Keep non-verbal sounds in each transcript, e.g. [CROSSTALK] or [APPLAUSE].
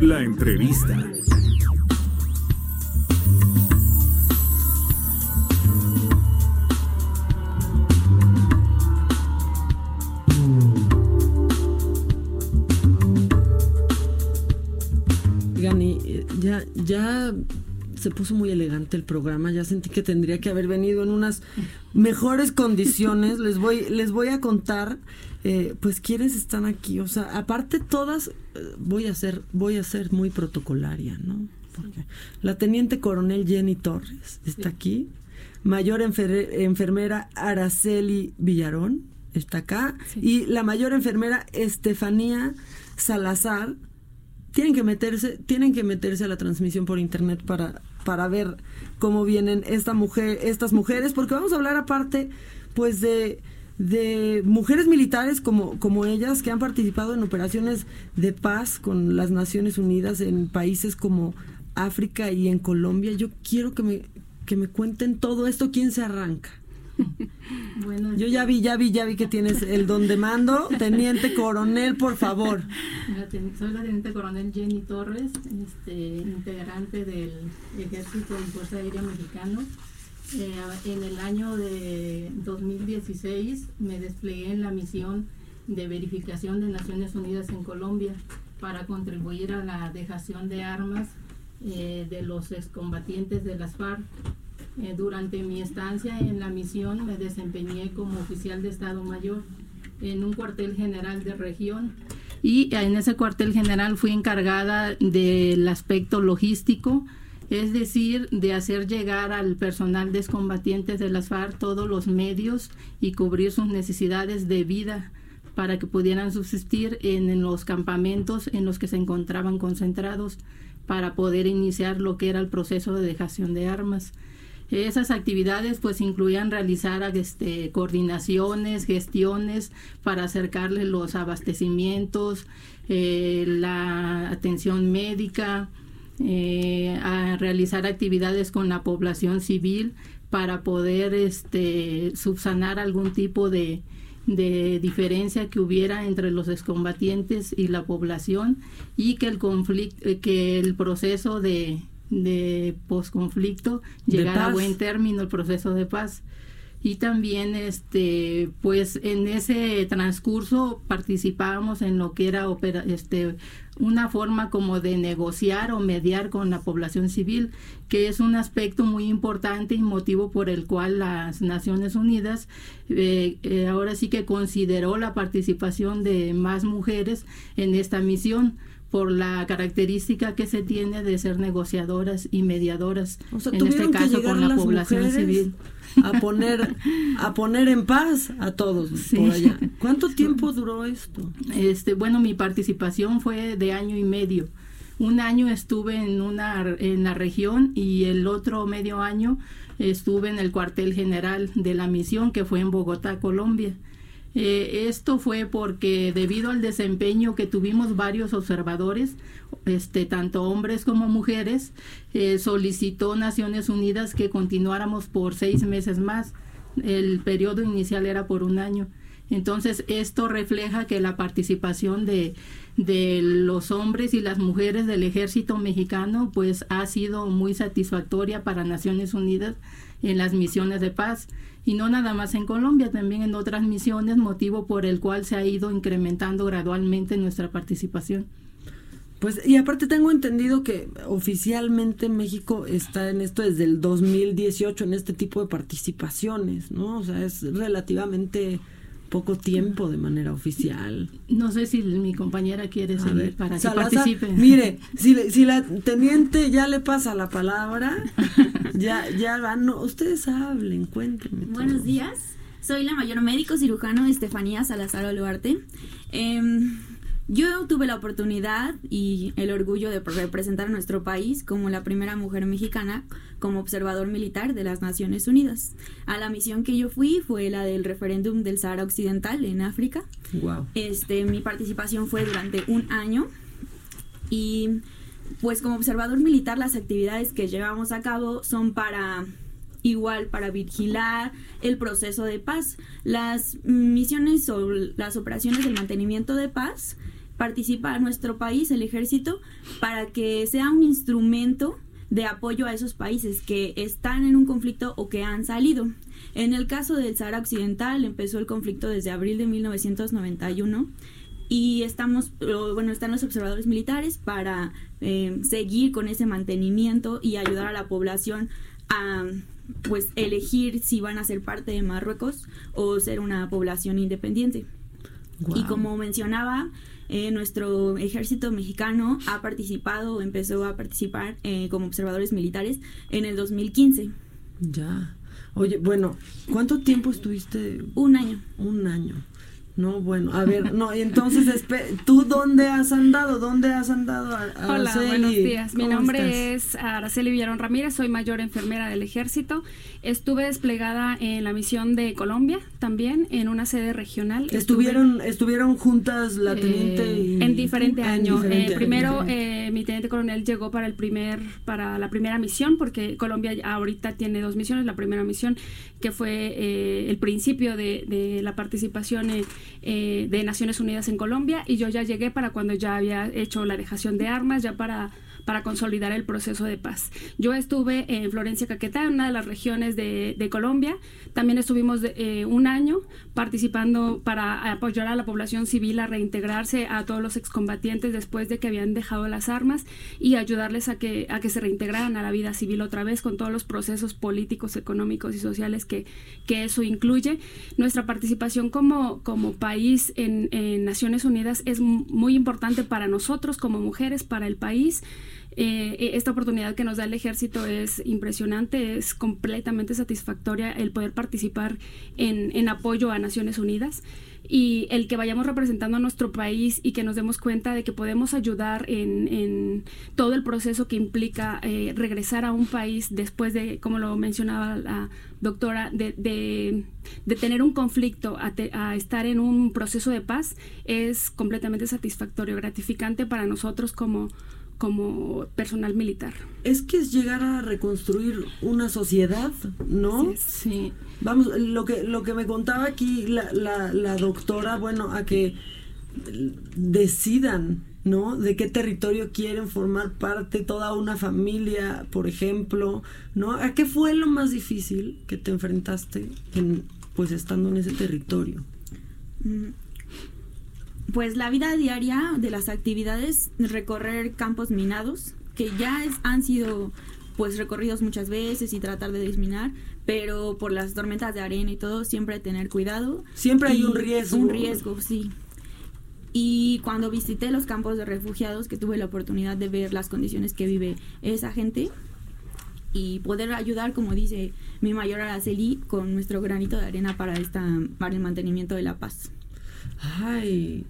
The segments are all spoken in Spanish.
La entrevista. Eh, ya, ya se puso muy elegante el programa, ya sentí que tendría que haber venido en unas mejores condiciones. [LAUGHS] Les voy, les voy a contar, eh, pues quiénes están aquí. O sea, aparte todas, eh, voy a ser, voy a ser muy protocolaria, ¿no? Porque la teniente coronel Jenny Torres está aquí, mayor enfer- enfermera Araceli Villarón está acá y la mayor enfermera Estefanía Salazar tienen que meterse, tienen que meterse a la transmisión por internet para, para ver cómo vienen esta mujer, estas mujeres, porque vamos a hablar aparte, pues de, de mujeres militares como, como ellas que han participado en operaciones de paz con las Naciones Unidas en países como África y en Colombia. Yo quiero que me, que me cuenten todo esto, quién se arranca. Bueno, Yo ya vi, ya vi, ya vi que tienes el don de mando. [LAUGHS] Teniente coronel, por favor. soy la teniente coronel Jenny Torres, este, integrante del Ejército y Fuerza Aérea Mexicano. Eh, en el año de 2016 me desplegué en la misión de verificación de Naciones Unidas en Colombia para contribuir a la dejación de armas eh, de los excombatientes de las FARC. Eh, durante mi estancia en la misión me desempeñé como oficial de Estado Mayor en un cuartel general de región y en ese cuartel general fui encargada del aspecto logístico, es decir, de hacer llegar al personal de excombatientes de las FARC todos los medios y cubrir sus necesidades de vida para que pudieran subsistir en, en los campamentos en los que se encontraban concentrados para poder iniciar lo que era el proceso de dejación de armas. Esas actividades pues incluían realizar este, coordinaciones, gestiones para acercarles los abastecimientos, eh, la atención médica, eh, a realizar actividades con la población civil para poder este, subsanar algún tipo de, de diferencia que hubiera entre los excombatientes y la población y que el conflicto, que el proceso de, de posconflicto De llegara a buen término, el proceso de paz. Y también, este, pues en ese transcurso participábamos en lo que era opera, este, una forma como de negociar o mediar con la población civil, que es un aspecto muy importante y motivo por el cual las Naciones Unidas eh, eh, ahora sí que consideró la participación de más mujeres en esta misión por la característica que se tiene de ser negociadoras y mediadoras, O sea, en este caso con la población civil. a poner a poner en paz a todos [LAUGHS] Sí. por allá. ¿Cuánto tiempo duró esto? Este, bueno, mi participación fue de año y medio. Un año estuve en una en la región y el otro medio año estuve en el cuartel general de la misión que fue en Bogotá, Colombia. Eh, esto fue porque debido al desempeño que tuvimos varios observadores, este, tanto hombres como mujeres, eh, solicitó Naciones Unidas que continuáramos por seis meses más. El periodo inicial era por un año. Entonces, esto refleja que la participación de, de los hombres y las mujeres del ejército mexicano pues ha sido muy satisfactoria para Naciones Unidas en las misiones de paz y no nada más en Colombia, también en otras misiones, motivo por el cual se ha ido incrementando gradualmente nuestra participación. Pues y aparte tengo entendido que oficialmente México está en esto desde el 2018 en este tipo de participaciones, ¿no? O sea, es relativamente poco tiempo de manera oficial. No sé si mi compañera quiere A seguir ver, para que Salazar, participe. Mire, si, le- si la teniente ya le pasa la palabra, ya, ya va, no, ustedes hablen, cuéntenme. todo. Buenos días, soy la mayor médico cirujano Estefanía Salazar Oluarte. Em, yo tuve la oportunidad y el orgullo de representar a nuestro país como la primera mujer mexicana como observador militar de las Naciones Unidas. A la misión que yo fui fue la del referéndum del Sahara Occidental en África. Guau. Este, mi participación fue durante un año y pues como observador militar las actividades que llevamos a cabo son para igual para vigilar el proceso de paz. Las misiones o las operaciones del mantenimiento de paz participa nuestro país, el ejército, para que sea un instrumento de apoyo a esos países que están en un conflicto o que han salido. En el caso del Sahara Occidental empezó el conflicto desde abril de 1991 y estamos, bueno, están los observadores militares para eh, seguir con ese mantenimiento y ayudar a la población a pues elegir si van a ser parte de Marruecos o ser una población independiente. Y como mencionaba, eh, nuestro ejército mexicano ha participado, empezó a participar eh, como observadores militares en el 2015. Ya. Oye, bueno, ¿cuánto tiempo estuviste? Un año. Un año. No, bueno, a ver, no, y entonces, ¿tú dónde has andado? ¿Dónde has andado? Hola, buenos días. Mi nombre es Araceli Villarón Ramírez, soy mayor enfermera del ejército. Estuve desplegada en la misión de Colombia también, en una sede regional. ¿Estuvieron estuvieron juntas la teniente eh, En diferente ah, año. Eh, primero, eh, mi teniente coronel llegó para el primer para la primera misión, porque Colombia ahorita tiene dos misiones. La primera misión, que fue el principio de, de la participación eh, de Naciones Unidas en Colombia y yo ya llegué para cuando ya había hecho la dejación de armas, ya para para consolidar el proceso de paz. Yo estuve en Florencia Caquetá, una de las regiones de, Colombia. También estuvimos eh, un año participando para apoyar a la población civil a reintegrarse a todos los excombatientes después de que habían dejado las armas y ayudarles a que, a que se reintegraran a la vida civil otra vez con todos los procesos políticos, económicos y sociales que, que eso incluye. Nuestra participación como, como país en, en Naciones Unidas es muy importante para nosotros como mujeres, para el país. Eh, e, esta oportunidad que nos da el ejército es impresionante, es completamente satisfactoria el poder participar en, en apoyo a Naciones Unidas y el que vayamos representando a nuestro país y que nos demos cuenta de que podemos ayudar en, en todo el proceso que implica eh, regresar a un país después de, como lo mencionaba la doctora, de, de, tener un conflicto a, a, estar en un proceso de paz es completamente satisfactorio, gratificante para nosotros como, como personal militar. Es que es llegar a reconstruir una sociedad, ¿no? Sí. Vamos, lo que, lo que me contaba aquí la, la, la doctora, bueno, a que decidan, ¿no? De qué territorio quieren formar parte toda una familia, por ejemplo, ¿no? ¿A qué fue lo más difícil que te enfrentaste en, pues estando en ese territorio? Mm, pues la vida diaria de las actividades, recorrer campos minados, que ya han sido pues recorridos muchas veces y tratar de desminar, pero por las tormentas de arena y todo, siempre tener cuidado. Siempre hay un riesgo. Un riesgo, sí. Y cuando visité los campos de refugiados, que tuve la oportunidad de ver las condiciones que vive esa gente y poder ayudar, como dice mi mayor Araceli, con nuestro granito de arena para, esta, para el mantenimiento de la paz. Ay,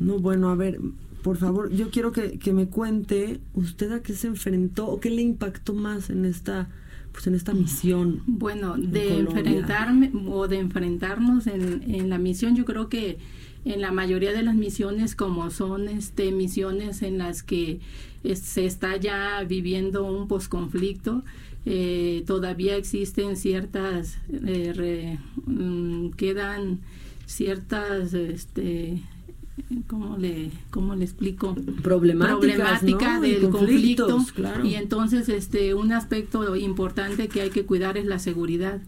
no, bueno, a ver, por favor, yo quiero que, que, me cuente usted a qué se enfrentó o qué le impactó más en esta pues en esta misión. Bueno, de enfrentarme o de enfrentarnos en, en, la misión, yo creo que en la mayoría de las misiones, como son este misiones en las que se está ya viviendo un posconflicto, eh, todavía existen ciertas, eh, re, mm, quedan ciertas este, ¿cómo le, cómo le explico? Problemática del conflicto. Y entonces este un aspecto importante que hay que cuidar es la seguridad.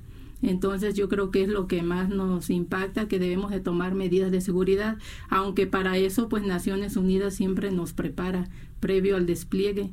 Entonces yo creo que es lo que más nos impacta, que debemos de tomar medidas de seguridad, aunque para eso pues Naciones Unidas siempre nos prepara previo al despliegue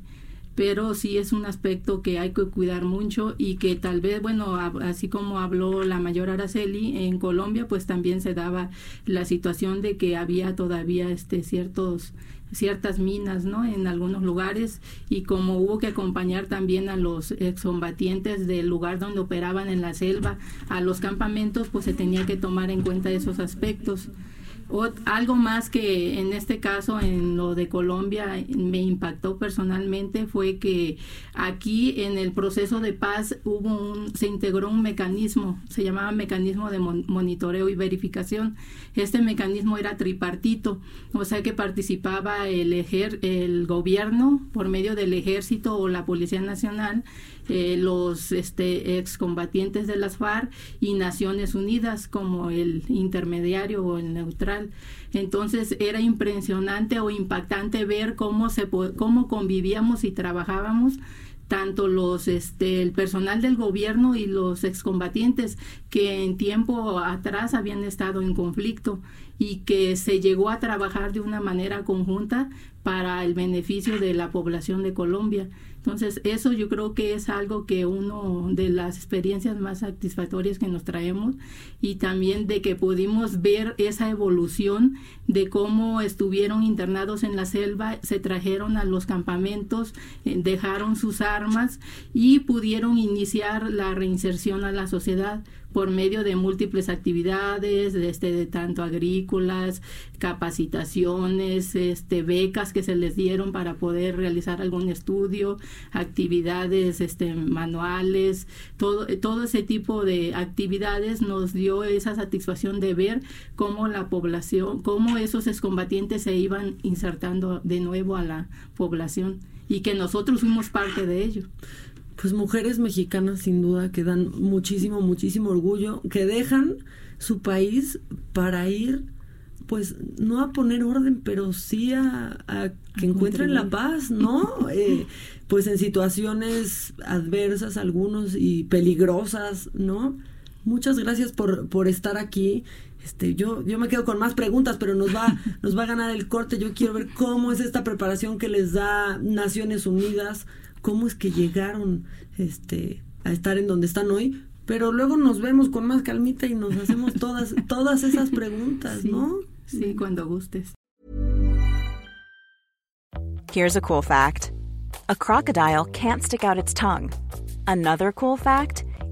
pero sí es un aspecto que hay que cuidar mucho y que tal vez, bueno, así como habló la mayor Araceli, en Colombia pues también se daba la situación de que había todavía este ciertos ciertas minas, ¿no? En algunos lugares y como hubo que acompañar también a los excombatientes del lugar donde operaban en la selva a los campamentos, pues se tenía que tomar en cuenta esos aspectos algo más que en este caso en lo de Colombia me impactó personalmente fue que aquí en el proceso de paz hubo un, se integró un mecanismo, se llamaba mecanismo de monitoreo y verificación. Este mecanismo era tripartito, o sea que participaba el, ejer, el gobierno por medio del ejército o la Policía Nacional eh, los este, excombatientes de las FARC y Naciones Unidas como el intermediario o el neutral Entonces era impresionante o impactante ver cómo, se, cómo convivíamos y trabajábamos tanto los este el personal del gobierno y los excombatientes que en tiempo atrás habían estado en conflicto y que se llegó a trabajar de una manera conjunta para el beneficio de la población de Colombia. Entonces, eso yo creo que es algo que uno de las experiencias más satisfactorias que nos traemos y también de que pudimos ver esa evolución de cómo estuvieron internados en la selva, se trajeron a los campamentos, eh, dejaron sus armas y pudieron iniciar la reinserción a la sociedad por medio de múltiples actividades, este, de tanto agrícolas, capacitaciones, este, becas que se les dieron para poder realizar algún estudio, actividades este, manuales, todo, todo ese tipo de actividades nos dio esa satisfacción de ver cómo la población, cómo esos excombatientes se iban insertando de nuevo a la población y que nosotros fuimos parte de ello pues mujeres mexicanas sin duda que dan muchísimo, muchísimo orgullo, que dejan su país para ir, pues no a poner orden, pero sí a, que encuentren la paz, ¿no? [LAUGHS] Eh, pues en situaciones adversas algunos y peligrosas, ¿no? Muchas gracias por, por estar aquí. Este, yo, yo me quedo con más preguntas, pero nos va, [LAUGHS] nos va a ganar el corte. Yo quiero ver cómo es esta preparación que les da Naciones Unidas cómo es que llegaron este, a estar en donde están hoy, pero luego nos vemos con más calmita y nos hacemos [LAUGHS] todas, todas esas preguntas, sí, ¿no? Sí, cuando gustes. Here's a cool fact. A crocodile can't stick out its tongue. Another cool fact,